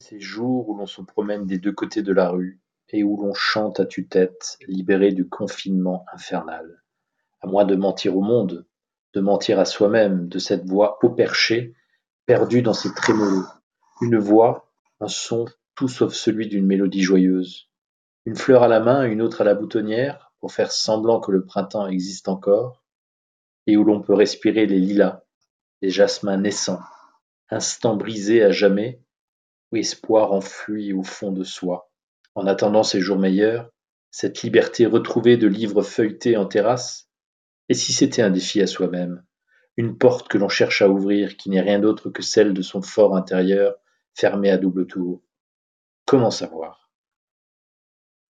Ces jours où l'on se promène des deux côtés de la rue, et où l'on chante à tue-tête, libéré du confinement infernal. À moins de mentir au monde, de mentir à soi-même, de cette voix haut perchée, perdue dans ses trémolos. Une voix, un son tout sauf celui d'une mélodie joyeuse. Une fleur à la main, une autre à la boutonnière, pour faire semblant que le printemps existe encore, et où l'on peut respirer les lilas, les jasmins naissants, instant brisé à jamais, espoir enfoui au fond de soi. En attendant ces jours meilleurs, cette liberté retrouvée de livres feuilletés en terrasse, et si c'était un défi à soi-même, une porte que l'on cherche à ouvrir qui n'est rien d'autre que celle de son fort intérieur fermé à double tour Comment savoir?